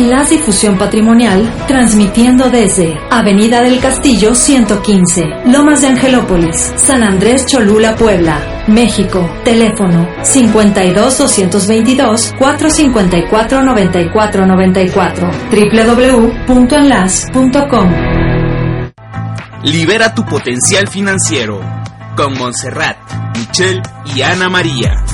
Enlace Difusión Patrimonial, transmitiendo desde Avenida del Castillo 115, Lomas de Angelópolis, San Andrés Cholula, Puebla, México. Teléfono 52 222 454 9494 www.enlace.com. Libera tu potencial financiero con Montserrat, Michelle y Ana María.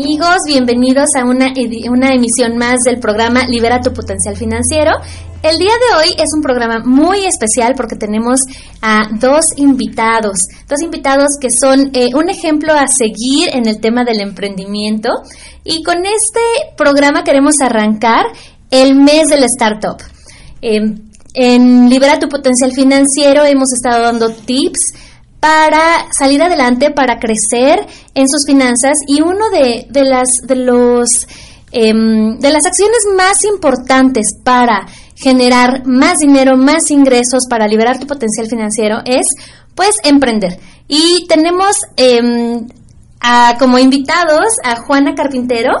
Amigos, bienvenidos a una, una emisión más del programa Libera tu potencial financiero. El día de hoy es un programa muy especial porque tenemos a dos invitados, dos invitados que son eh, un ejemplo a seguir en el tema del emprendimiento y con este programa queremos arrancar el mes del startup. Em, en Libera tu potencial financiero hemos estado dando tips para salir adelante, para crecer en sus finanzas y uno de, de las de los em, de las acciones más importantes para generar más dinero, más ingresos, para liberar tu potencial financiero es pues emprender. Y tenemos em, a, como invitados a Juana Carpintero.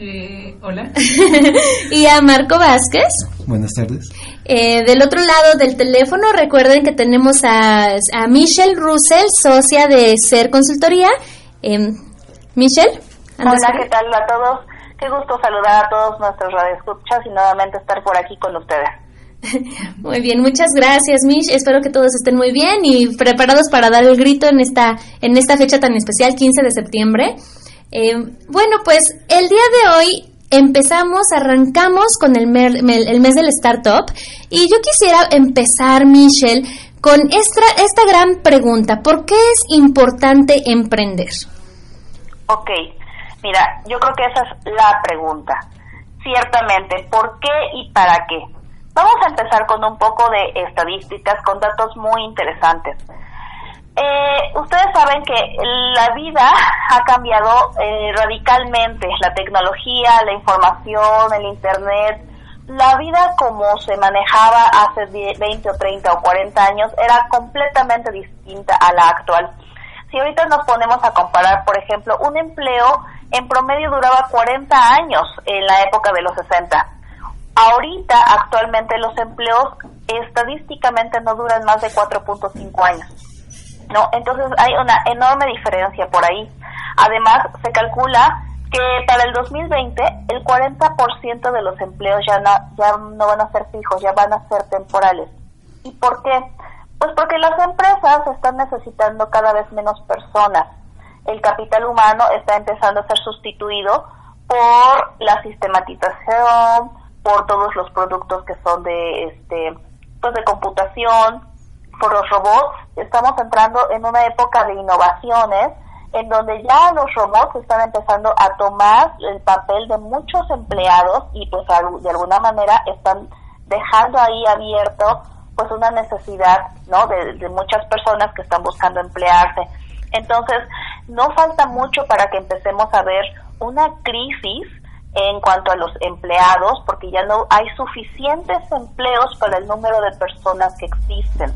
Eh, hola. y a Marco Vázquez. Buenas tardes. Eh, del otro lado del teléfono, recuerden que tenemos a, a Michelle Russell, socia de Ser Consultoría. Eh, Michelle. Hola, ¿qué tal a todos? Qué gusto saludar a todos nuestros radioescuchas y nuevamente estar por aquí con ustedes. Muy bien, muchas gracias, Mish. Espero que todos estén muy bien y preparados para dar el grito en esta en esta fecha tan especial, 15 de septiembre. Eh, bueno, pues el día de hoy empezamos, arrancamos con el, el mes del startup y yo quisiera empezar, Michelle, con esta, esta gran pregunta. ¿Por qué es importante emprender? Ok, mira, yo creo que esa es la pregunta. Ciertamente, ¿por qué y para qué? Vamos a empezar con un poco de estadísticas, con datos muy interesantes. Eh, ustedes saben que la vida ha cambiado eh, radicalmente, la tecnología, la información, el Internet, la vida como se manejaba hace 20 o 30 o 40 años era completamente distinta a la actual. Si ahorita nos ponemos a comparar, por ejemplo, un empleo en promedio duraba 40 años en la época de los 60. Ahorita, actualmente, los empleos estadísticamente no duran más de 4.5 años. ¿No? Entonces hay una enorme diferencia por ahí. Además, se calcula que para el 2020 el 40% de los empleos ya no, ya no van a ser fijos, ya van a ser temporales. ¿Y por qué? Pues porque las empresas están necesitando cada vez menos personas. El capital humano está empezando a ser sustituido por la sistematización, por todos los productos que son de este pues de computación, por los robots, estamos entrando en una época de innovaciones en donde ya los robots están empezando a tomar el papel de muchos empleados y pues de alguna manera están dejando ahí abierto pues una necesidad no de, de muchas personas que están buscando emplearse. Entonces no falta mucho para que empecemos a ver una crisis en cuanto a los empleados porque ya no hay suficientes empleos para el número de personas que existen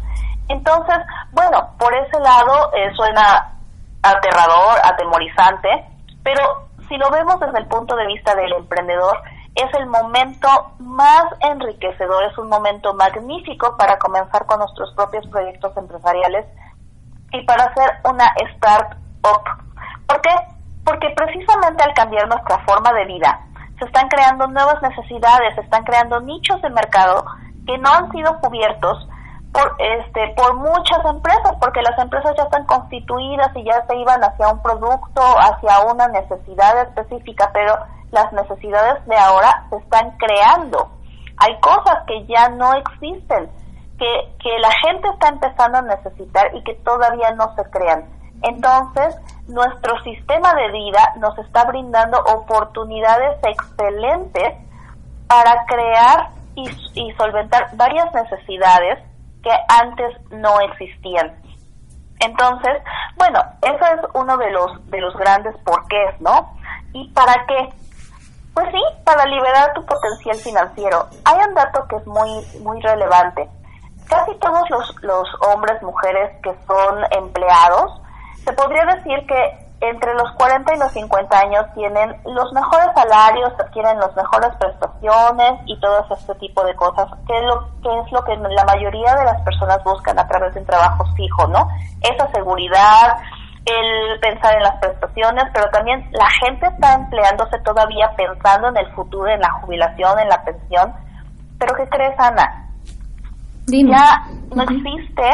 entonces, bueno, por ese lado eh, suena aterrador, atemorizante, pero si lo vemos desde el punto de vista del emprendedor, es el momento más enriquecedor, es un momento magnífico para comenzar con nuestros propios proyectos empresariales y para hacer una startup. ¿Por qué? Porque precisamente al cambiar nuestra forma de vida, se están creando nuevas necesidades, se están creando nichos de mercado que no han sido cubiertos por este por muchas empresas porque las empresas ya están constituidas y ya se iban hacia un producto hacia una necesidad específica pero las necesidades de ahora se están creando. Hay cosas que ya no existen que, que la gente está empezando a necesitar y que todavía no se crean. Entonces nuestro sistema de vida nos está brindando oportunidades excelentes para crear y, y solventar varias necesidades que antes no existían. Entonces, bueno, eso es uno de los de los grandes porqués, ¿no? ¿Y para qué? Pues sí, para liberar tu potencial financiero. Hay un dato que es muy muy relevante. casi todos los, los hombres, mujeres que son empleados, se podría decir que entre los 40 y los 50 años tienen los mejores salarios, adquieren las mejores prestaciones y todo este tipo de cosas, que es, lo, que es lo que la mayoría de las personas buscan a través de un trabajo fijo, ¿no? Esa seguridad, el pensar en las prestaciones, pero también la gente está empleándose todavía pensando en el futuro, en la jubilación, en la pensión. Pero ¿qué crees, Ana? Ya no existe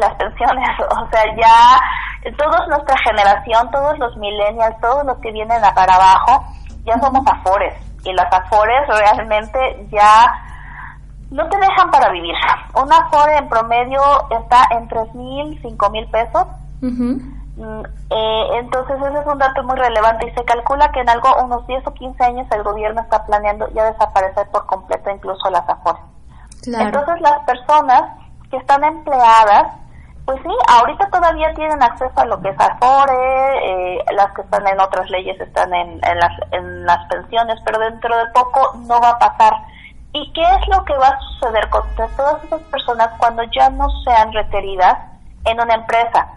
las pensiones, o sea, ya toda nuestra generación, todos los millennials, todos los que vienen a para abajo, ya somos afores y las afores realmente ya no te dejan para vivir. Un afore en promedio está en tres mil, cinco mil pesos. Eh, entonces ese es un dato muy relevante y se calcula que en algo unos 10 o 15 años el gobierno está planeando ya desaparecer por completo incluso las afores. Entonces las personas que están empleadas pues sí, ahorita todavía tienen acceso a lo que es Afore, eh, las que están en otras leyes están en, las, en las pensiones, pero dentro de poco no va a pasar. ¿Y qué es lo que va a suceder con todas esas personas cuando ya no sean requeridas en una empresa?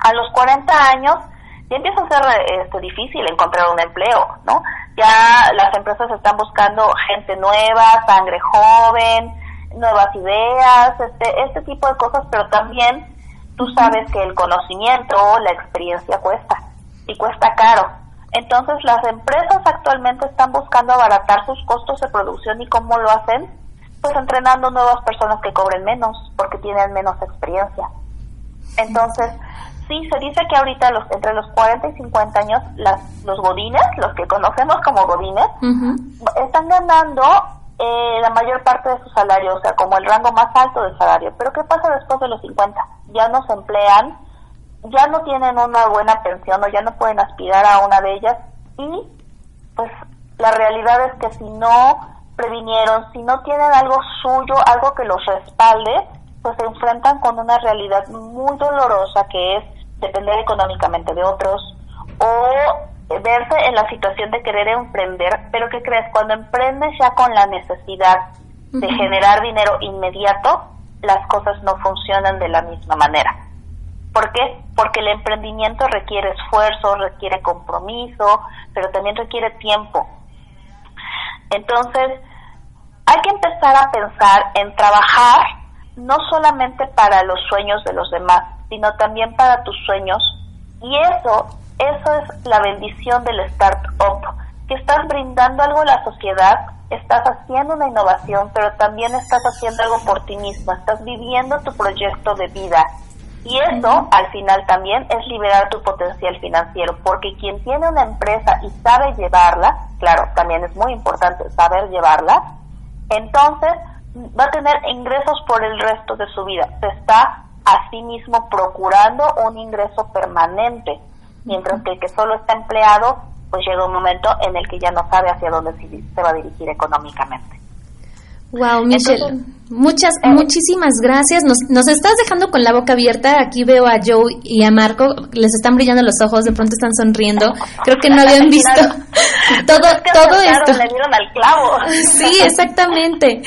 A los 40 años ya empieza a ser este, difícil encontrar un empleo, ¿no? Ya las empresas están buscando gente nueva, sangre joven, nuevas ideas, este, este tipo de cosas, pero también tú sabes que el conocimiento o la experiencia cuesta y cuesta caro. Entonces las empresas actualmente están buscando abaratar sus costos de producción y cómo lo hacen, pues entrenando nuevas personas que cobren menos porque tienen menos experiencia. Entonces, sí, se dice que ahorita los, entre los 40 y 50 años las, los godines, los que conocemos como godines, están ganando eh, la mayor parte de su salario, o sea, como el rango más alto del salario. Pero ¿qué pasa después de los 50? Ya no se emplean, ya no tienen una buena pensión o ya no pueden aspirar a una de ellas y pues la realidad es que si no previnieron, si no tienen algo suyo, algo que los respalde, pues se enfrentan con una realidad muy dolorosa que es depender económicamente de otros o verse en la situación de querer emprender, pero ¿qué crees? Cuando emprendes ya con la necesidad de generar dinero inmediato, las cosas no funcionan de la misma manera. ¿Por qué? Porque el emprendimiento requiere esfuerzo, requiere compromiso, pero también requiere tiempo. Entonces, hay que empezar a pensar en trabajar no solamente para los sueños de los demás, sino también para tus sueños. Y eso eso es la bendición del startup, que estás brindando algo a la sociedad, estás haciendo una innovación, pero también estás haciendo algo por ti mismo, estás viviendo tu proyecto de vida. Y eso, al final, también es liberar tu potencial financiero, porque quien tiene una empresa y sabe llevarla, claro, también es muy importante saber llevarla, entonces va a tener ingresos por el resto de su vida. Se está a sí mismo procurando un ingreso permanente mientras que el que solo está empleado, pues llega un momento en el que ya no sabe hacia dónde se va a dirigir económicamente. Wow, Michelle, muchas, eh, muchísimas gracias. Nos, nos estás dejando con la boca abierta. Aquí veo a Joe y a Marco, les están brillando los ojos, de pronto están sonriendo. Creo que no habían visto todo, todo esto. Le dieron al clavo. Sí, exactamente.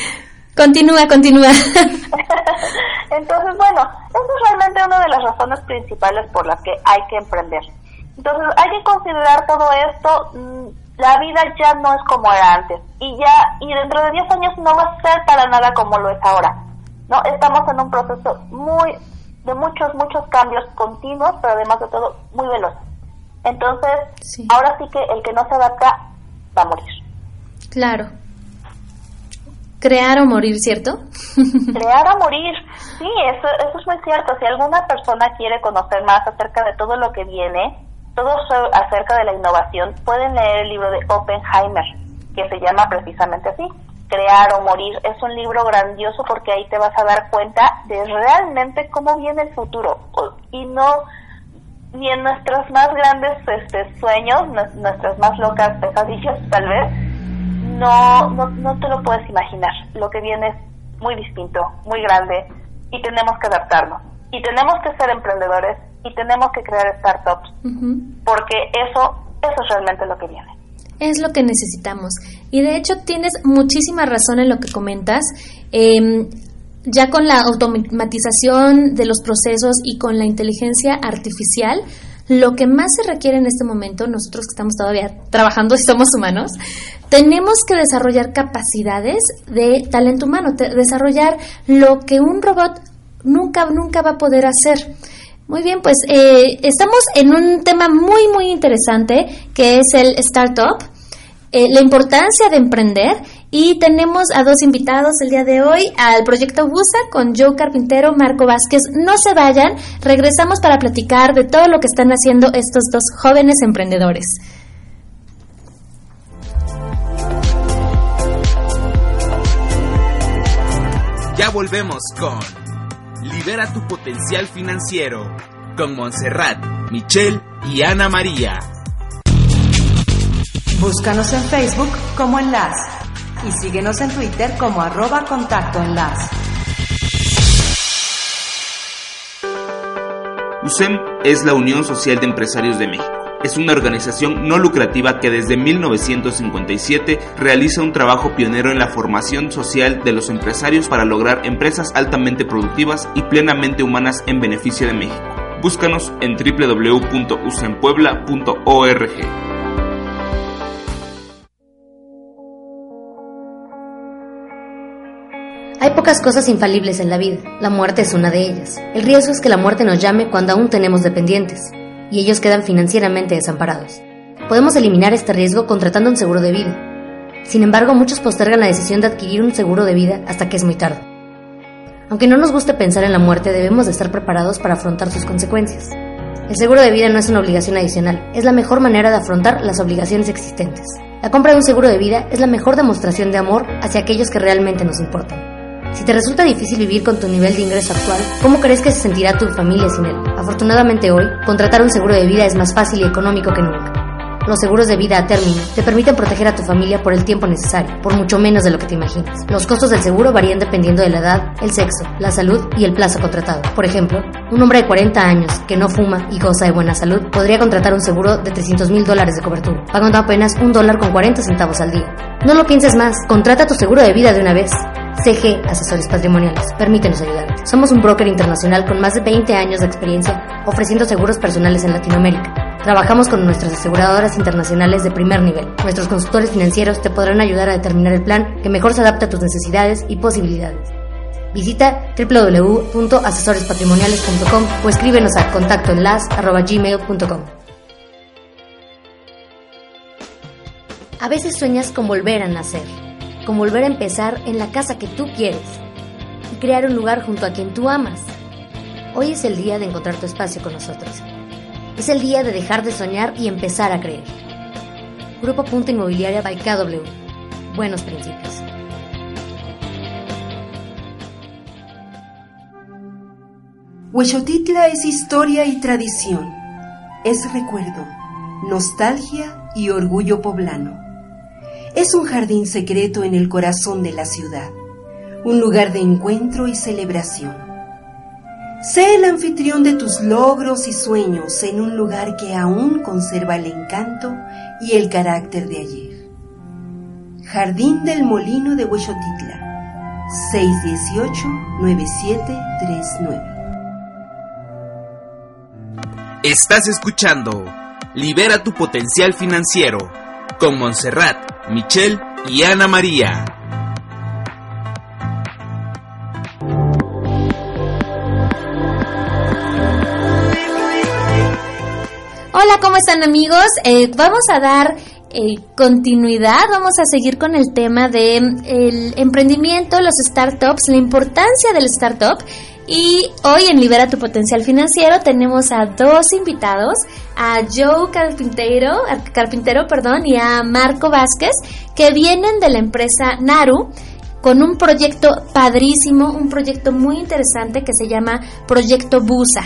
Continúa, continúa. Entonces, bueno, eso es realmente una de las razones principales por las que hay que emprender. Entonces hay que considerar todo esto, mm, la vida ya no es como era antes y ya y dentro de 10 años no va a ser para nada como lo es ahora. No, estamos en un proceso muy de muchos muchos cambios continuos, pero además de todo muy veloz. Entonces, ahora sí que el que no se adapta va a morir. Claro. Crear o morir, ¿cierto? Crear o morir, sí, eso, eso es muy cierto. Si alguna persona quiere conocer más acerca de todo lo que viene, todo acerca de la innovación, pueden leer el libro de Oppenheimer, que se llama precisamente así, Crear o Morir. Es un libro grandioso porque ahí te vas a dar cuenta de realmente cómo viene el futuro y no ni en nuestros más grandes este, sueños, nuestras más locas pesadillas tal vez, no, no, no te lo puedes imaginar. Lo que viene es muy distinto, muy grande y tenemos que adaptarnos. Y tenemos que ser emprendedores y tenemos que crear startups, porque eso, eso es realmente lo que viene. Es lo que necesitamos. Y de hecho tienes muchísima razón en lo que comentas. Em, ya con la automatización de los procesos y con la inteligencia artificial, lo que más se requiere en este momento, nosotros que estamos todavía trabajando y somos humanos, tenemos que desarrollar capacidades de talento humano, desarrollar lo que un robot nunca, nunca va a poder hacer. Muy bien, pues eh, estamos en un tema muy, muy interesante que es el startup, eh, la importancia de emprender y tenemos a dos invitados el día de hoy al proyecto BUSA con Joe Carpintero, Marco Vázquez. No se vayan, regresamos para platicar de todo lo que están haciendo estos dos jóvenes emprendedores. Ya volvemos con Libera tu potencial financiero con Montserrat, Michelle y Ana María. Búscanos en Facebook como Enlace y síguenos en Twitter como arroba contacto enlace. USEM es la Unión Social de Empresarios de México. Es una organización no lucrativa que desde 1957 realiza un trabajo pionero en la formación social de los empresarios para lograr empresas altamente productivas y plenamente humanas en beneficio de México. Búscanos en www.usempuebla.org. Hay pocas cosas infalibles en la vida, la muerte es una de ellas. El riesgo es que la muerte nos llame cuando aún tenemos dependientes, y ellos quedan financieramente desamparados. Podemos eliminar este riesgo contratando un seguro de vida. Sin embargo, muchos postergan la decisión de adquirir un seguro de vida hasta que es muy tarde. Aunque no nos guste pensar en la muerte, debemos de estar preparados para afrontar sus consecuencias. El seguro de vida no es una obligación adicional, es la mejor manera de afrontar las obligaciones existentes. La compra de un seguro de vida es la mejor demostración de amor hacia aquellos que realmente nos importan. Si te resulta difícil vivir con tu nivel de ingreso actual, ¿cómo crees que se sentirá tu familia sin él? Afortunadamente hoy, contratar un seguro de vida es más fácil y económico que nunca. Los seguros de vida a término te permiten proteger a tu familia por el tiempo necesario, por mucho menos de lo que te imaginas. Los costos del seguro varían dependiendo de la edad, el sexo, la salud y el plazo contratado. Por ejemplo, un hombre de 40 años que no fuma y goza de buena salud podría contratar un seguro de 300 mil dólares de cobertura, pagando apenas un dólar con 40 centavos al día. No lo pienses más, contrata tu seguro de vida de una vez. CG Asesores Patrimoniales. Permítenos ayudarte. Somos un broker internacional con más de 20 años de experiencia ofreciendo seguros personales en Latinoamérica. Trabajamos con nuestras aseguradoras internacionales de primer nivel. Nuestros consultores financieros te podrán ayudar a determinar el plan que mejor se adapte a tus necesidades y posibilidades. Visita www.asesorespatrimoniales.com o escríbenos a contactoenlace.gmail.com. A veces sueñas con volver a nacer con volver a empezar en la casa que tú quieres y crear un lugar junto a quien tú amas. Hoy es el día de encontrar tu espacio con nosotros. Es el día de dejar de soñar y empezar a creer. Grupo Punto Inmobiliaria by KW. Buenos principios. Huechotitla es historia y tradición. Es recuerdo, nostalgia y orgullo poblano es un jardín secreto en el corazón de la ciudad, un lugar de encuentro y celebración. Sé el anfitrión de tus logros y sueños en un lugar que aún conserva el encanto y el carácter de ayer. Jardín del Molino de Huechotitla, 618-9739. Estás escuchando Libera tu potencial financiero con Montserrat Michelle y Ana María. Hola, ¿cómo están amigos? Eh, vamos a dar eh, continuidad, vamos a seguir con el tema de el emprendimiento, los startups, la importancia del startup y hoy en Libera tu Potencial Financiero tenemos a dos invitados, a Joe Carpintero, Carpintero perdón, y a Marco Vázquez, que vienen de la empresa Naru con un proyecto padrísimo, un proyecto muy interesante que se llama Proyecto Busa.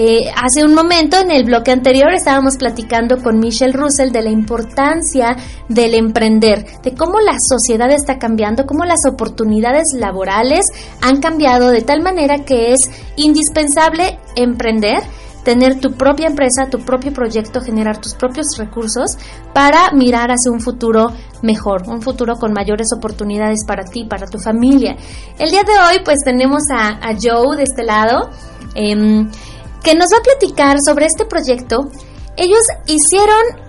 Eh, hace un momento, en el bloque anterior, estábamos platicando con Michelle Russell de la importancia del emprender, de cómo la sociedad está cambiando, cómo las oportunidades laborales han cambiado de tal manera que es indispensable emprender tener tu propia empresa, tu propio proyecto, generar tus propios recursos para mirar hacia un futuro mejor, un futuro con mayores oportunidades para ti, para tu familia. El día de hoy pues tenemos a, Joe de este lado, em, que nos va a platicar sobre este proyecto. Ellos hicieron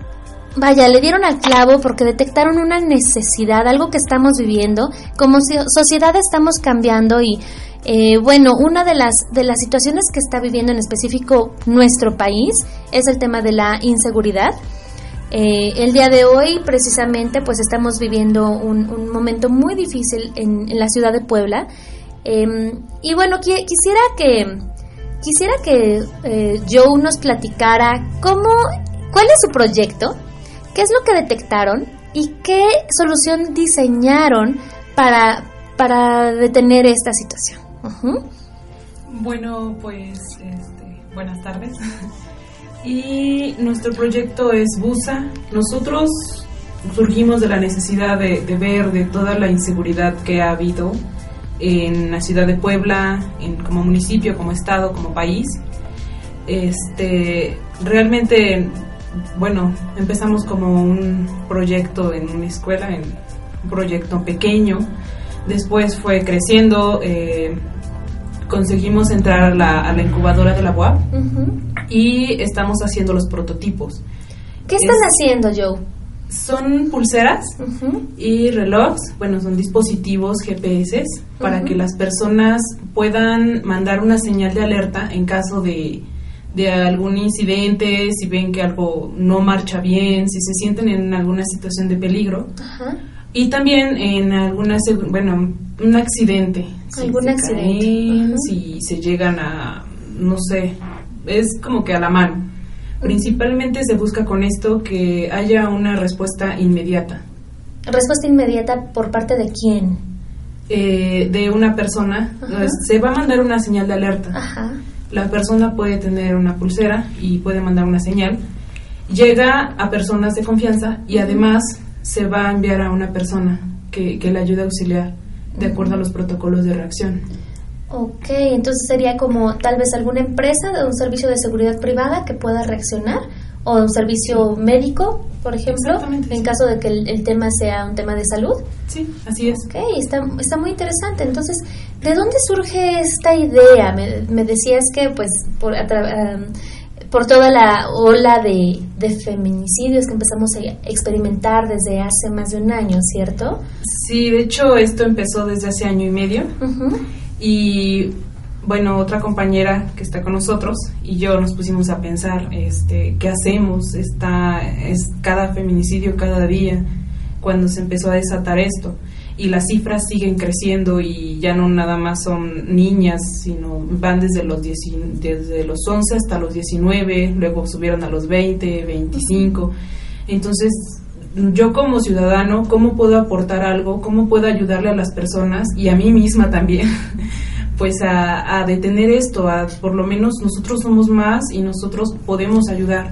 vaya, le dieron al clavo porque detectaron una necesidad, algo que estamos viviendo. Como sociedad estamos cambiando y eh, bueno, una de las, de las situaciones que está viviendo en específico nuestro país es el tema de la inseguridad. Eh, el día de hoy, precisamente, pues estamos viviendo un, momento muy difícil en, la ciudad de Puebla. Em, y bueno, quisiera que quisiera que eh, Joe nos platicara cómo, cuál es su proyecto, qué es lo que detectaron y qué solución diseñaron para, para detener esta situación. Bueno, pues este, buenas tardes. y nuestro proyecto es Busa. Nosotros surgimos de la necesidad de, ver de toda la inseguridad que ha habido en la ciudad de Puebla, en, como municipio, como estado, como país. Este, realmente, bueno, empezamos como un proyecto en una escuela, en un proyecto pequeño. Después fue creciendo, eh, conseguimos entrar a la, incubadora de la UAP y estamos haciendo los prototipos. ¿Qué están haciendo, Joe? Son pulseras y relojes, bueno, son dispositivos GPS para que las personas puedan mandar una señal de alerta en caso de, de algún incidente, si ven que algo no marcha bien, si se sienten en alguna situación de peligro. Y también en alguna, bueno, un accidente. ¿Algún accidente? Si se llegan a, no sé, es como que a la mano. Principalmente se busca con esto que haya una respuesta inmediata. ¿Respuesta inmediata por parte de quién? Eh, de una persona. Se va a mandar una señal de alerta. La persona puede tener una pulsera y puede mandar una señal. Llega a personas de confianza y además se va a enviar a una persona que, que le ayude a auxiliar de acuerdo a los protocolos de reacción. Ok, entonces sería como tal vez alguna empresa de un servicio de seguridad privada que pueda reaccionar o un servicio médico, por ejemplo, en caso de que el, tema sea un tema de salud. Sí, así es. Ok, está, está muy interesante. Entonces, ¿de dónde surge esta idea? Me, me decías que pues por, por toda la ola de, feminicidios que empezamos a experimentar desde hace más de un año, ¿cierto? Sí, de hecho esto empezó desde hace año y medio y bueno, otra compañera que está con nosotros y yo nos pusimos a pensar, este, ¿qué hacemos? Está, es cada feminicidio cada día cuando se empezó a desatar esto y las cifras siguen creciendo y ya no nada más son niñas, sino van desde los, desde los 11 hasta los 19, luego subieron a los 20, 25. Entonces, yo como ciudadano, ¿cómo puedo aportar algo? ¿Cómo puedo ayudarle a las personas y a mí misma también? pues a, a detener esto, a, por lo menos nosotros somos más y nosotros podemos ayudar.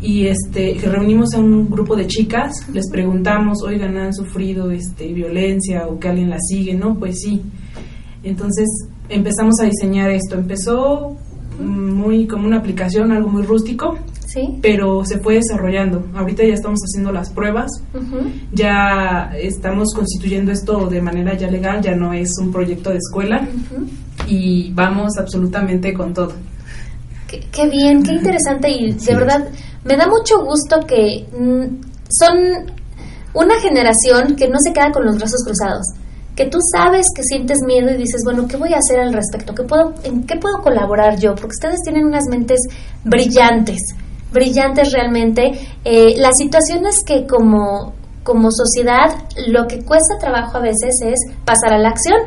Y este, reunimos a un grupo de chicas, les preguntamos, oigan, ¿han sufrido este, violencia o que alguien la sigue? No, pues sí. Entonces empezamos a diseñar esto. Empezó muy como una aplicación, algo muy rústico, ¿Sí? pero se fue desarrollando. Ahorita ya estamos haciendo las pruebas, ya estamos constituyendo esto de manera ya legal, ya no es un proyecto de escuela y vamos absolutamente con todo. Qué, bien, qué interesante y de verdad me da mucho gusto que mm, son una generación que no se queda con los brazos cruzados, que tú sabes que sientes miedo y dices, bueno, ¿qué voy a hacer al respecto? ¿Qué puedo, ¿En qué puedo colaborar yo? Porque ustedes tienen unas mentes brillantes, brillantes realmente. Eh, las situaciones que como, como sociedad lo que cuesta trabajo a veces es pasar a la acción.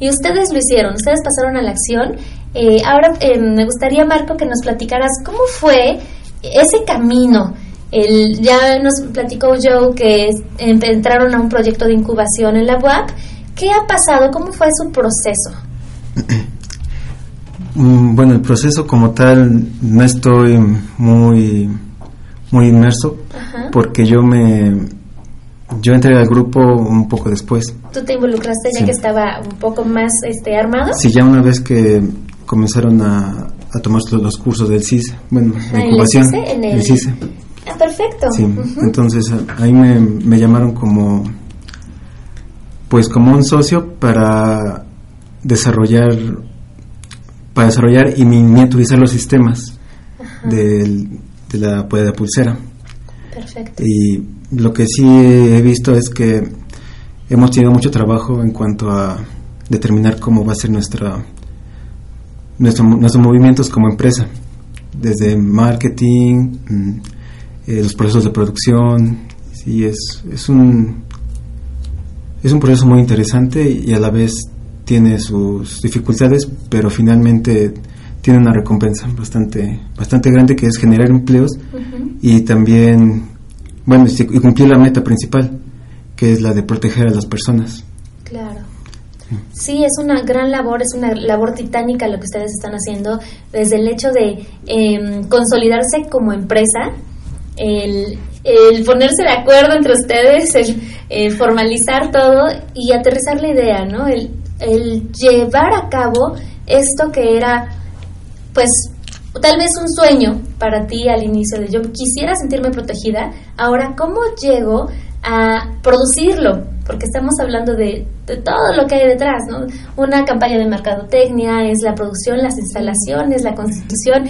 Y ustedes lo hicieron, ustedes pasaron a la acción eh, ahora eh, me gustaría, Marco, que nos platicaras cómo fue ese camino. El, ya nos platicó Joe que entraron a un proyecto de incubación en la UAP. ¿Qué ha pasado? ¿Cómo fue su proceso? Mm, bueno, el proceso como tal no estoy muy muy inmerso porque yo me yo entré al grupo un poco después. ¿Tú te involucraste ya que estaba un poco más este armado? Sí, ya una vez que comenzaron a, a tomar los cursos del CISE, bueno, la incubación, el, el CISE. Ah, perfecto. Sí, entonces ahí me, me llamaron como, pues como un socio para desarrollar, para desarrollar y miniaturizar los sistemas de la, pues, de la pulsera. Perfecto. Y lo que sí he visto es que hemos tenido mucho trabajo en cuanto a determinar cómo va a ser nuestra nuestro, nuestros movimientos como empresa, desde marketing, mm, eh, los procesos de producción, sí, es, es, un, es un proceso muy interesante y a la vez tiene sus dificultades, pero finalmente tiene una recompensa bastante, bastante grande que es generar empleos y también, bueno, y cumplir la meta principal, que es la de proteger a las personas. Claro. Sí, es una gran labor, es una labor titánica lo que ustedes están haciendo, desde el hecho de em, consolidarse como empresa, el, ponerse de acuerdo entre ustedes, el, formalizar todo y aterrizar la idea, ¿no? El, llevar a cabo esto que era, pues, tal vez un sueño para ti al inicio de yo quisiera sentirme protegida, ahora, ¿cómo llego a producirlo? porque estamos hablando de, todo lo que hay detrás, ¿no? Una campaña de mercadotecnia, es la producción, las instalaciones, la constitución,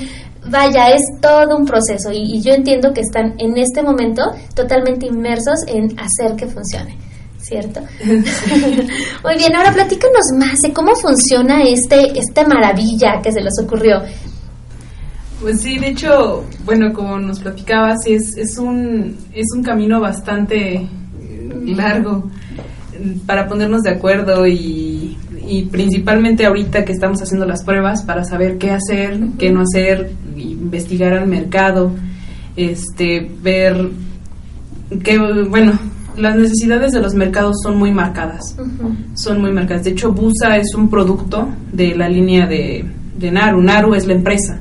vaya, es todo un proceso y, yo entiendo que están en este momento totalmente inmersos en hacer que funcione. ¿Cierto? Muy bien, ahora platícanos más de cómo funciona este, esta maravilla que se les ocurrió. Pues sí, de hecho, bueno, como nos platicabas, es, es, un, es un camino bastante largo para ponernos de acuerdo y, principalmente ahorita que estamos haciendo las pruebas para saber qué hacer, qué no hacer, investigar al mercado, este, ver que, bueno, las necesidades de los mercados son muy marcadas, son muy marcadas. De hecho, Busa es un producto de la línea de, de Naru, Naru es la empresa.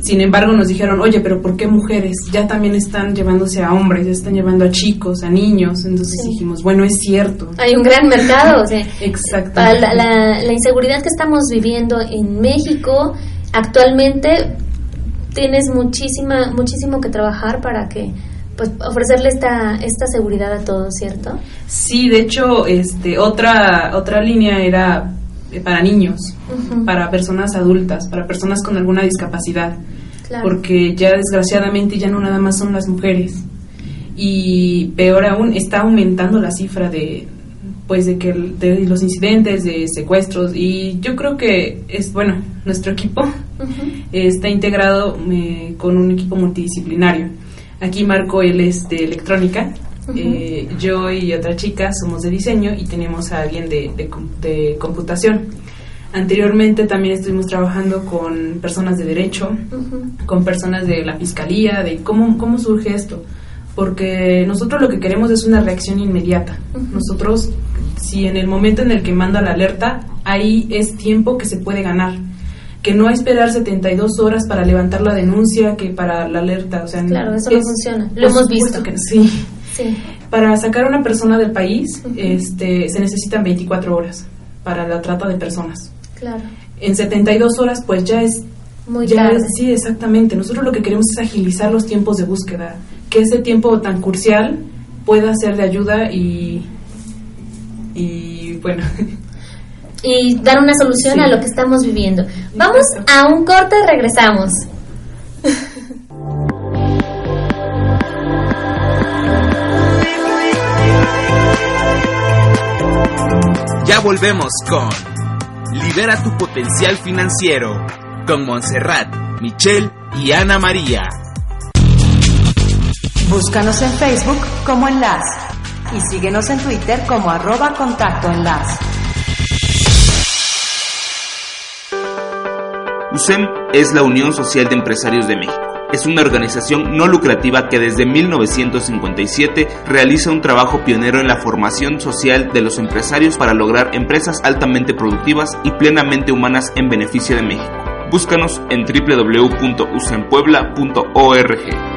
Sin embargo, nos dijeron, oye, pero ¿por qué mujeres? Ya también están llevándose a hombres, ya están llevando a chicos, a niños. Entonces dijimos, bueno, es cierto. Hay un gran mercado. o Exacto. La, la, inseguridad que estamos viviendo en México actualmente tienes muchísima, muchísimo que trabajar para que pues ofrecerle esta esta seguridad a todos, ¿cierto? Sí, de hecho, este otra otra línea era eh, para niños, para personas adultas, para personas con alguna discapacidad, porque ya desgraciadamente ya no nada más son las mujeres. Y peor aún está aumentando la cifra de pues de que de los incidentes de secuestros. Y yo creo que es bueno nuestro equipo está integrado eh, con un equipo multidisciplinario. Aquí Marco él es de electrónica. Eh, yo y otra chica somos de diseño y tenemos a alguien de, de, computación. Anteriormente también estuvimos trabajando con personas de derecho, con personas de la fiscalía, de cómo, cómo surge esto. Porque nosotros lo que queremos es una reacción inmediata. Nosotros, si en el momento en el que manda la alerta, ahí es tiempo que se puede ganar que no esperar 72 horas para levantar la denuncia que para la alerta. O sea, claro, eso no funciona. Lo hemos visto. Que, sí. Para sacar a una persona del país este, se necesitan 24 horas para la trata de personas. Claro. En 72 horas pues ya es... Muy ya sí, exactamente. Nosotros lo que queremos es agilizar los tiempos de búsqueda, que ese tiempo tan crucial pueda ser de ayuda y, y bueno. Y dar una solución a lo que estamos viviendo. Vamos a un corte, regresamos. Ya volvemos con Libera tu potencial financiero con Montserrat, Michelle y Ana María. Búscanos en Facebook como Enlace y síguenos en Twitter como arroba contacto enlace. USEM es la Unión Social de Empresarios de México es una organización no lucrativa que desde 1957 realiza un trabajo pionero en la formación social de los empresarios para lograr empresas altamente productivas y plenamente humanas en beneficio de México. Búscanos en www.usenpuebla.org.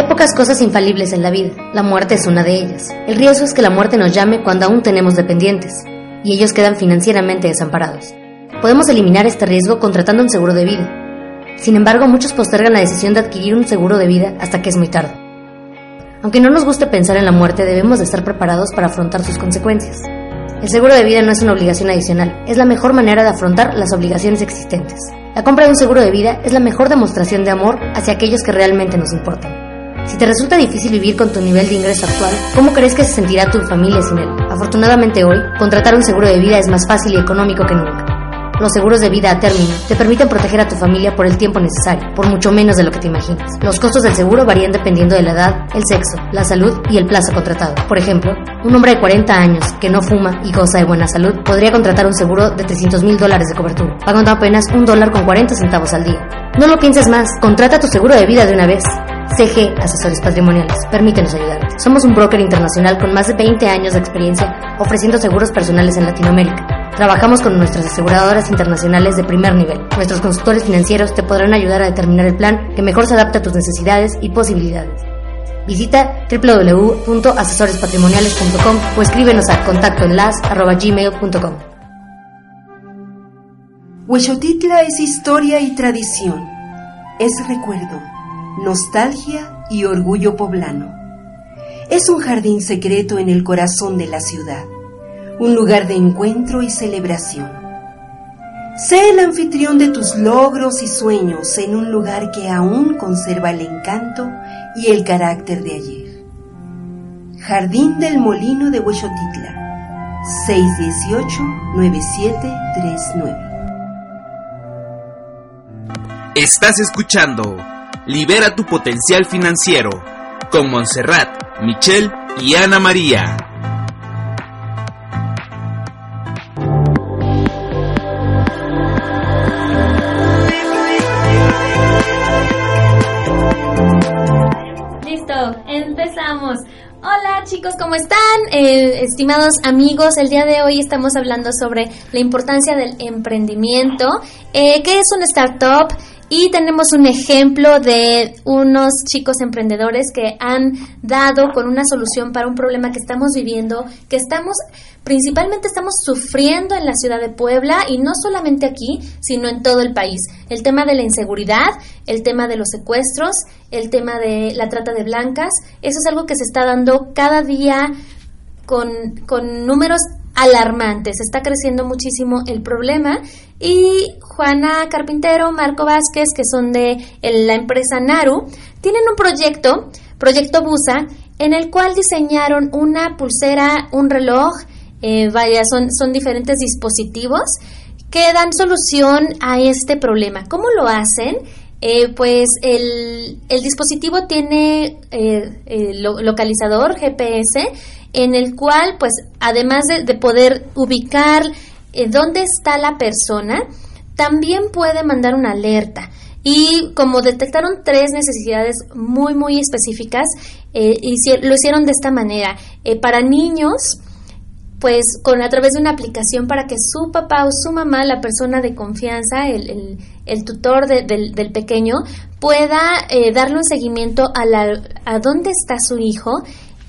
Hay pocas cosas infalibles en la vida, la muerte es una de ellas. El riesgo es que la muerte nos llame cuando aún tenemos dependientes, y ellos quedan financieramente desamparados. Podemos eliminar este riesgo contratando un seguro de vida. Sin embargo, muchos postergan la decisión de adquirir un seguro de vida hasta que es muy tarde. Aunque no nos guste pensar en la muerte, debemos de estar preparados para afrontar sus consecuencias. El seguro de vida no es una obligación adicional, es la mejor manera de afrontar las obligaciones existentes. La compra de un seguro de vida es la mejor demostración de amor hacia aquellos que realmente nos importan. Si te resulta difícil vivir con tu nivel de ingreso actual, ¿cómo crees que se sentirá tu familia sin él? Afortunadamente hoy, contratar un seguro de vida es más fácil y económico que nunca. Los seguros de vida a término te permiten proteger a tu familia por el tiempo necesario, por mucho menos de lo que te imaginas. Los costos del seguro varían dependiendo de la edad, el sexo, la salud y el plazo contratado. Por ejemplo, un hombre de 40 años que no fuma y goza de buena salud podría contratar un seguro de 300 mil dólares de cobertura, pagando apenas un dólar con 40 centavos al día. No lo pienses más, contrata tu seguro de vida de una vez. CG Asesores Patrimoniales. Permítenos ayudarte. Somos un broker internacional con más de 20 años de experiencia ofreciendo seguros personales en Latinoamérica. Trabajamos con nuestras aseguradoras internacionales de primer nivel. Nuestros consultores financieros te podrán ayudar a determinar el plan que mejor se adapte a tus necesidades y posibilidades. Visita www.asesorespatrimoniales.com o escríbenos a contactoenlas.gmail.com Huechotitla es historia y tradición. Es recuerdo, nostalgia y orgullo poblano. Es un jardín secreto en el corazón de la ciudad un lugar de encuentro y celebración. Sé el anfitrión de tus logros y sueños en un lugar que aún conserva el encanto y el carácter de ayer. Jardín del Molino de Huechotitla, 618-9739. Estás escuchando Libera tu potencial financiero con Montserrat, Michelle y Ana María. Eh, estimados amigos, el día de hoy estamos hablando sobre la importancia del emprendimiento, eh, qué es una startup y tenemos un ejemplo de unos chicos emprendedores que han dado con una solución para un problema que estamos viviendo, que estamos, principalmente estamos sufriendo en la ciudad de Puebla y no solamente aquí, sino en todo el país. El tema de la inseguridad, el tema de los secuestros, el tema de la trata de blancas, eso es algo que se está dando cada día con, números alarmantes. Está creciendo muchísimo el problema y Juana Carpintero, Marco Vázquez, que son de la empresa Naru, tienen un proyecto, Proyecto Busa, en el cual diseñaron una pulsera, un reloj, eh, vaya, son, son diferentes dispositivos que dan solución a este problema. ¿Cómo lo hacen? Eh, pues el, el, dispositivo tiene eh, localizador GPS en el cual pues además de, poder ubicar eh, dónde está la persona, también puede mandar una alerta. Y como detectaron tres necesidades muy, muy específicas, eh, lo hicieron de esta manera. Eh, para niños, pues con a través de una aplicación para que su papá o su mamá, la persona de confianza, el, el, tutor del, del, pequeño, pueda darle un seguimiento a, la, a dónde está su hijo,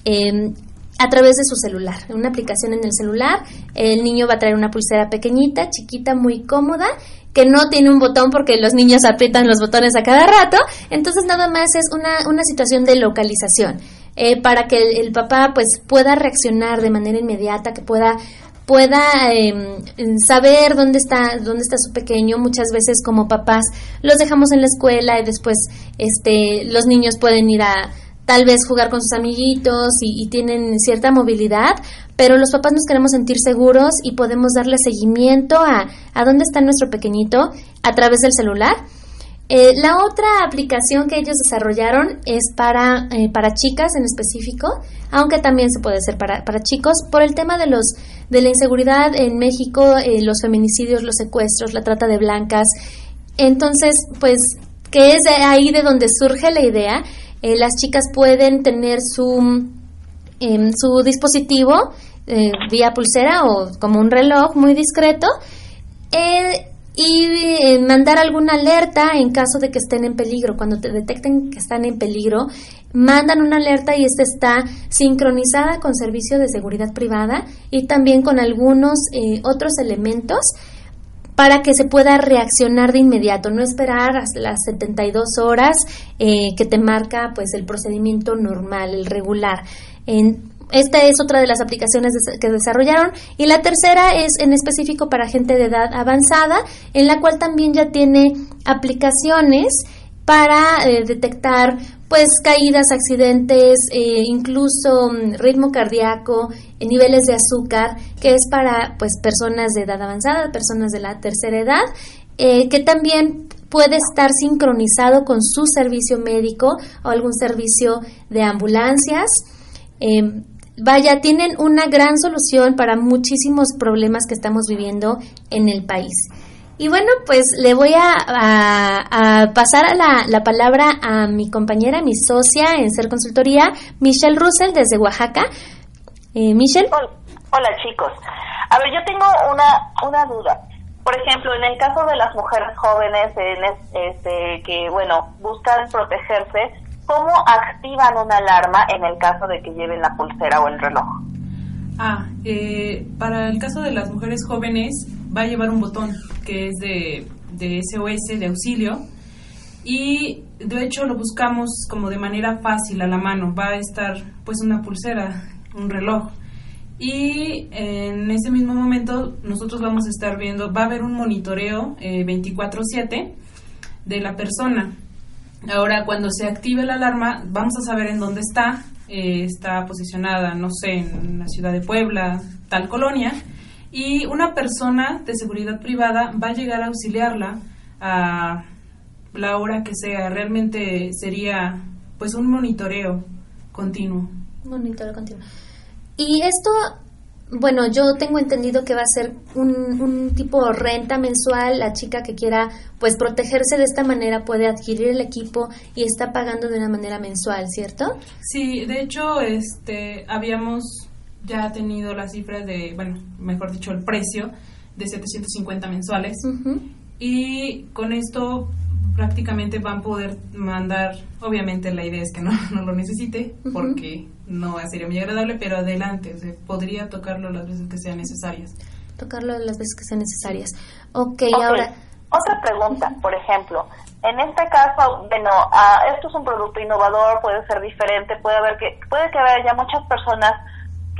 em, a través de su celular, una aplicación en el celular. El niño va a traer una pulsera pequeñita, chiquita, muy cómoda, que no tiene un botón porque los niños aprietan los botones a cada rato. Entonces nada más es una, una situación de localización. Eh, para que el, papá pues pueda reaccionar de manera inmediata, que pueda pueda em, saber dónde está dónde está su pequeño muchas veces como papás los dejamos en la escuela y después este los niños pueden ir a tal vez jugar con sus amiguitos y, tienen cierta movilidad, pero los papás nos queremos sentir seguros y podemos darle seguimiento a, a dónde está nuestro pequeñito a través del celular. Eh, la otra aplicación que ellos desarrollaron es para, eh, para chicas en específico, aunque también se puede hacer para, para chicos, por el tema de, los, de la inseguridad en México, eh, los feminicidios, los secuestros, la trata de blancas. Entonces, pues, que es de ahí de donde surge la idea eh, las chicas pueden tener su, em, su dispositivo eh, vía pulsera o como un reloj muy discreto. Eh, y eh, mandar alguna alerta en caso de que estén en peligro. Cuando te detecten que están en peligro, mandan una alerta y esta está sincronizada con servicio de seguridad privada y también con algunos eh, otros elementos para que se pueda reaccionar de inmediato, no esperar hasta las 72 horas eh, que te marca pues el procedimiento normal, el regular. Esta es otra de las aplicaciones que desarrollaron. Y la tercera es en específico para gente de edad avanzada, en la cual también ya tiene aplicaciones para eh, detectar pues caídas, accidentes, eh, incluso mm, ritmo cardíaco, eh, niveles de azúcar, que es para pues personas de edad avanzada, personas de la tercera edad, que también puede estar sincronizado con su servicio médico o algún servicio de ambulancias. Em, vaya, tienen una gran solución para muchísimos problemas que estamos viviendo en el país. Y bueno, pues le voy a, pasar a la, palabra a mi compañera, mi socia en Ser Consultoría, Michelle Russell, desde Oaxaca. Eh, Michelle. Hola, chicos. A ver, yo tengo una, una duda. Por ejemplo, en el caso de las mujeres jóvenes en este, que, bueno, buscan protegerse, ¿Cómo activan una alarma en el caso de que lleven la pulsera o el reloj? Ah, eh, para el caso de las mujeres jóvenes va a llevar un botón que es de, de SOS, de auxilio, y de hecho lo buscamos como de manera fácil a la mano. Va a estar pues una pulsera, un reloj. Y en ese mismo momento nosotros vamos a estar viendo, va a haber un monitoreo 24/7 eh, de la persona. Ahora, cuando se active la alarma, vamos a saber en dónde está. Eh, está posicionada, no sé, en la ciudad de Puebla, tal colonia. Y una persona de seguridad privada va a llegar a auxiliarla a la hora que sea. Realmente sería pues un monitoreo continuo. Monitoreo continuo. Y esto bueno, yo tengo entendido que va a ser un, tipo renta mensual. La chica que quiera pues protegerse de esta manera puede adquirir el equipo y está pagando de una manera mensual, ¿cierto? Sí, de hecho, este, habíamos ya tenido las cifras de, bueno, mejor dicho, el precio de 750 mensuales. Y con esto prácticamente van a poder mandar, obviamente la idea es que no, no lo necesite, porque no sería muy agradable, pero adelante, podría tocarlo las veces que sean necesarias. Tocarlo las veces que sean necesarias. Ok, ahora... Otra pregunta, por ejemplo, en este caso, bueno, ah, esto es un producto innovador, puede ser diferente, puede haber que puede que haya muchas personas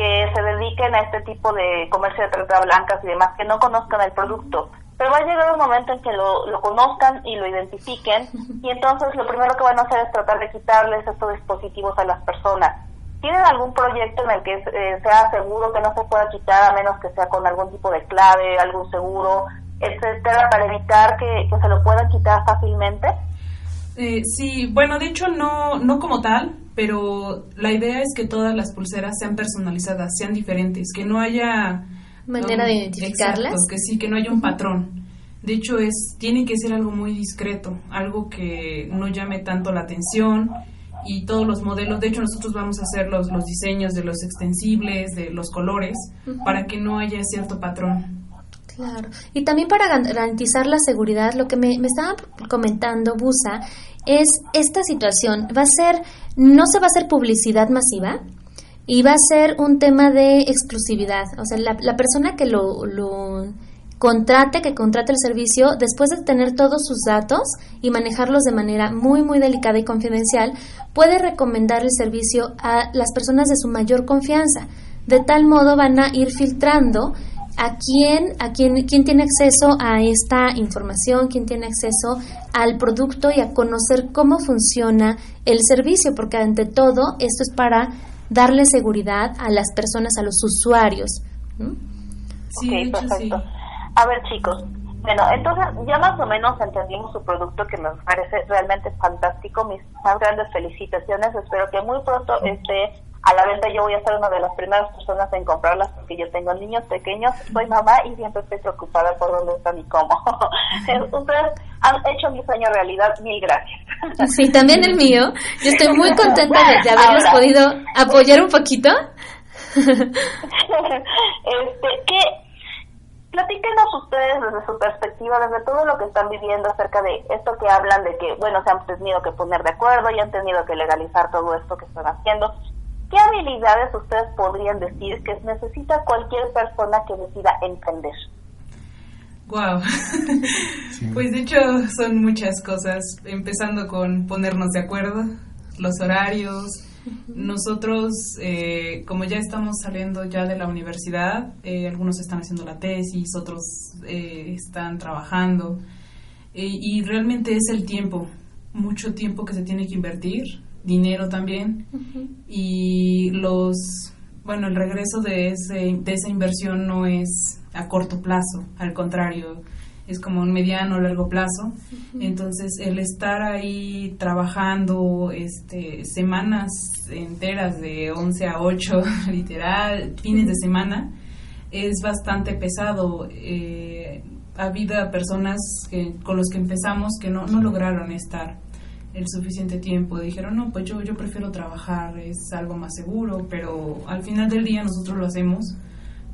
que se dediquen a este tipo de comercio de trata blancas y demás que no conozcan el producto pero va a llegar un momento en que lo, lo conozcan y lo identifiquen y entonces lo primero que van a hacer es tratar de quitarles estos dispositivos a las personas. ¿Tienen algún proyecto en el que eh, sea seguro que no se pueda quitar a menos que sea con algún tipo de clave, algún seguro, etcétera, para evitar que, se lo puedan quitar fácilmente? Eh, sí, bueno, de hecho no, no como tal, pero la idea es que todas las pulseras sean personalizadas, sean diferentes, que no haya manera de identificarlas. que sí, que no haya un patrón. De hecho, es tiene que ser algo muy discreto, algo que no llame tanto la atención y todos los modelos. De hecho, nosotros vamos a hacer los, los diseños de los extensibles, de los colores, para que no haya cierto patrón. Claro. Y también para garantizar la seguridad, lo que me, me estaba comentando Busa es esta situación. Va a ser, no se va a hacer publicidad masiva, y va a ser un tema de exclusividad. O sea, la, persona que lo, lo contrate, que contrate el servicio, después de tener todos sus datos y manejarlos de manera muy, muy delicada y confidencial, puede recomendar el servicio a las personas de su mayor confianza. De tal modo van a ir filtrando a quién, a quién, quién tiene acceso a esta información, quién tiene acceso al producto y a conocer cómo funciona el servicio, porque ante todo esto es para darle seguridad a las personas, a los usuarios. Sí, perfecto. A ver, chicos, bueno, entonces ya más o menos entendimos su producto que me parece realmente fantástico. Mis más grandes felicitaciones. Espero que muy pronto esté a la venta. Yo voy a ser una de las primeras personas en comprarlas porque yo tengo niños pequeños, soy mamá y siempre estoy preocupada por dónde están y cómo. Ustedes han hecho mi sueño realidad. Mil gracias. Sí, también el mío. Yo estoy muy contenta de, haberlos podido apoyar un poquito. este, ¿qué, platíquenos ustedes desde su perspectiva, desde todo lo que están viviendo acerca de esto que hablan de que, bueno, se han tenido que poner de acuerdo y han tenido que legalizar todo esto que están haciendo. ¿Qué habilidades ustedes podrían decir que necesita cualquier persona que decida emprender? Wow. pues de hecho son muchas cosas, empezando con ponernos de acuerdo, los horarios. Nosotros, eh, como ya estamos saliendo ya de la universidad, eh, algunos están haciendo la tesis, otros eh, están trabajando, y realmente es el tiempo, mucho tiempo que se tiene que invertir, dinero también, y los, bueno, el regreso de, ese, de esa inversión no es a corto plazo, al contrario, es como un mediano o largo plazo. Entonces, el estar ahí trabajando este, semanas enteras de 11 a 8, literal, fines de semana, es bastante pesado. Eh, ha habido personas que, con los que empezamos que no, no lograron estar el suficiente tiempo. Dijeron, no, pues yo, yo prefiero trabajar, es algo más seguro, pero al final del día nosotros lo hacemos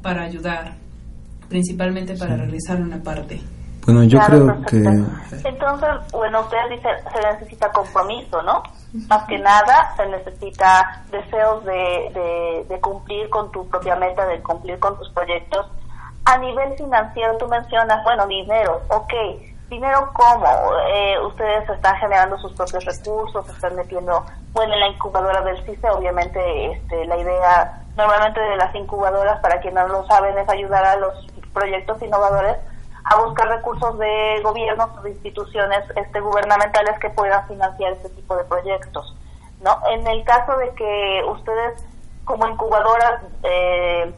para ayudar, principalmente para realizar una parte. Bueno, yo creo que... Entonces, bueno, ustedes dicen, se necesita compromiso, ¿no? Más que nada, se necesita deseos de, de, cumplir con tu propia meta, de cumplir con tus proyectos. A nivel financiero, tú mencionas, bueno, dinero, ok. Dinero, ¿cómo? Eh, ustedes están generando sus propios recursos, están metiendo, bueno, en la incubadora del CICE, obviamente, este, la idea normalmente de las incubadoras, para quienes no lo saben, es ayudar a los proyectos innovadores a buscar recursos de gobiernos o de instituciones este, gubernamentales que puedan financiar este tipo de proyectos. ¿no? En el caso de que ustedes como incubadoras eh,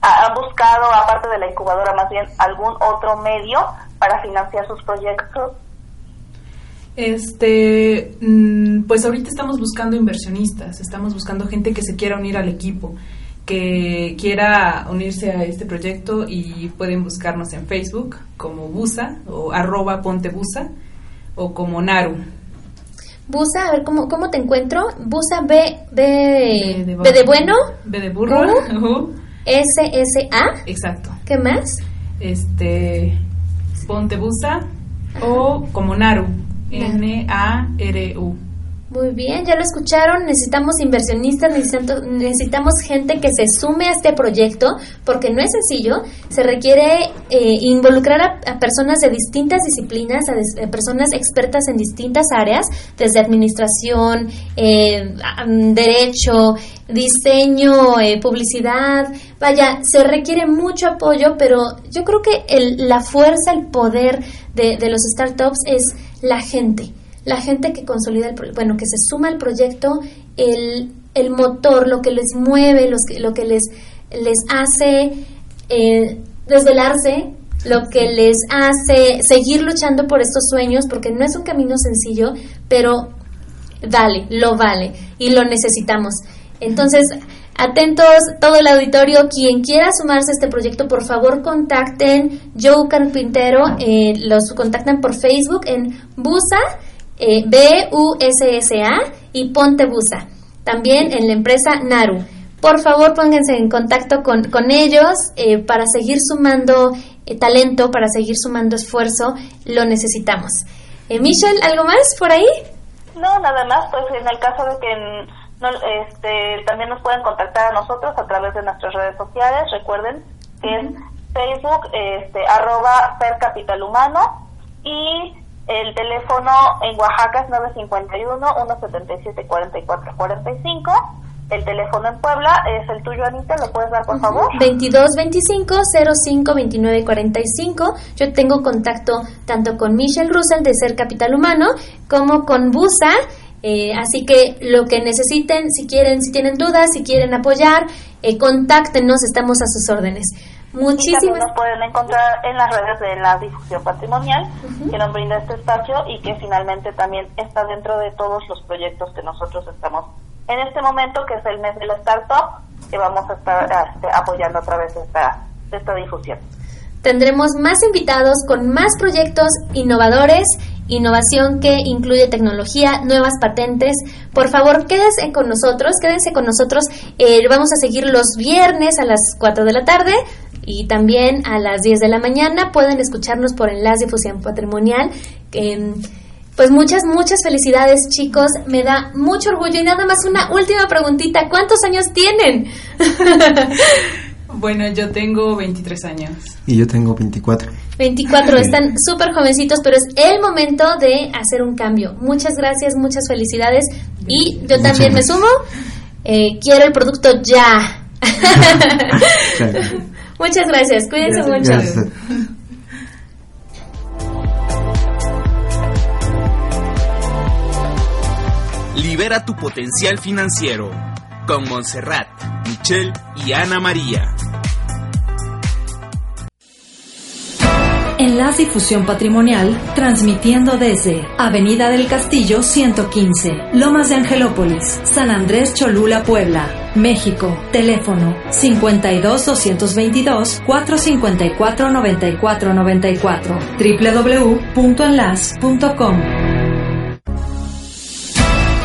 han buscado, aparte de la incubadora, más bien algún otro medio para financiar sus proyectos. Este, mm, pues ahorita estamos buscando inversionistas, estamos buscando gente que se quiera unir al equipo que quiera unirse a este proyecto y pueden buscarnos en Facebook como Busa o arroba ponte Busa o como Naru. Busa, a ver, ¿cómo, cómo te encuentro? Busa B, B, B, de, bueno. B de burro. S, S, A. Exacto. ¿Qué más? Este, ponte Busa o como Naru. N-A-R-U. Muy bien, ya lo escucharon, necesitamos inversionistas, necesitamos, gente que se sume a este proyecto, porque no es sencillo, se requiere eh, involucrar a, personas de distintas disciplinas, a, personas expertas en distintas áreas, desde administración, eh, derecho, diseño, eh, publicidad, vaya, se requiere mucho apoyo, pero yo creo que el, la fuerza, el poder de, de los startups es la gente la gente que consolida, el, bueno, que se suma al proyecto, el, el motor, lo que les mueve, los, lo que les, les hace eh, desvelarse, lo que les hace seguir luchando por estos sueños, porque no es un camino sencillo, pero dale, lo vale y lo necesitamos. Entonces, atentos todo el auditorio, quien quiera sumarse a este proyecto, por favor contacten Joe Carpintero, eh, los contactan por Facebook en Busa eh, B-U-S-S-A y Ponte Busa. También en la empresa Naru. Por favor, pónganse en contacto con, con ellos eh, para seguir sumando eh, talento, para seguir sumando esfuerzo. Lo necesitamos. Eh, Michelle, ¿algo más por ahí? No, nada más. Pues en el caso de que no, este, también nos pueden contactar a nosotros a través de nuestras redes sociales. Recuerden que es Facebook, este, arroba Per Capital Humano y el teléfono en Oaxaca es 951-177-4445. El teléfono en Puebla es el tuyo, Anita. ¿Lo puedes dar, por favor? 2225-052945. Yo tengo contacto tanto con Michelle Russell de Ser Capital Humano como con Busa. Eh, así que lo que necesiten, si quieren, si tienen dudas, si quieren apoyar, eh, contáctenos, estamos a sus órdenes. Muchísimas. nos pueden encontrar en las redes de la difusión patrimonial que nos brinda este espacio y que finalmente también está dentro de todos los proyectos que nosotros estamos en este momento, que es el mes de la startup, que vamos a estar este, apoyando a través de esta, de esta difusión. Tendremos más invitados con más proyectos innovadores, innovación que incluye tecnología, nuevas patentes. Por favor, quédense con nosotros, quédense con nosotros. Eh, vamos a seguir los viernes a las 4 de la tarde y también a las 10 de la mañana pueden escucharnos por Enlace Difusión Patrimonial. pues muchas, muchas felicidades chicos, me da mucho orgullo y nada más una última preguntita, ¿cuántos años tienen? bueno, yo tengo 23 años. Y yo tengo 24. 24, están súper jovencitos, pero es el momento de hacer un cambio. Muchas gracias, muchas felicidades y yo también me sumo, eh, quiero el producto ya. Muchas gracias, cuídense mucho. Libera tu potencial financiero con Montserrat, Michelle y Ana María. Enlace Difusión Patrimonial, transmitiendo desde Avenida del Castillo 115, Lomas de Angelópolis, San Andrés Cholula, Puebla, México. Teléfono 52 222 454 9494 www.enlace.com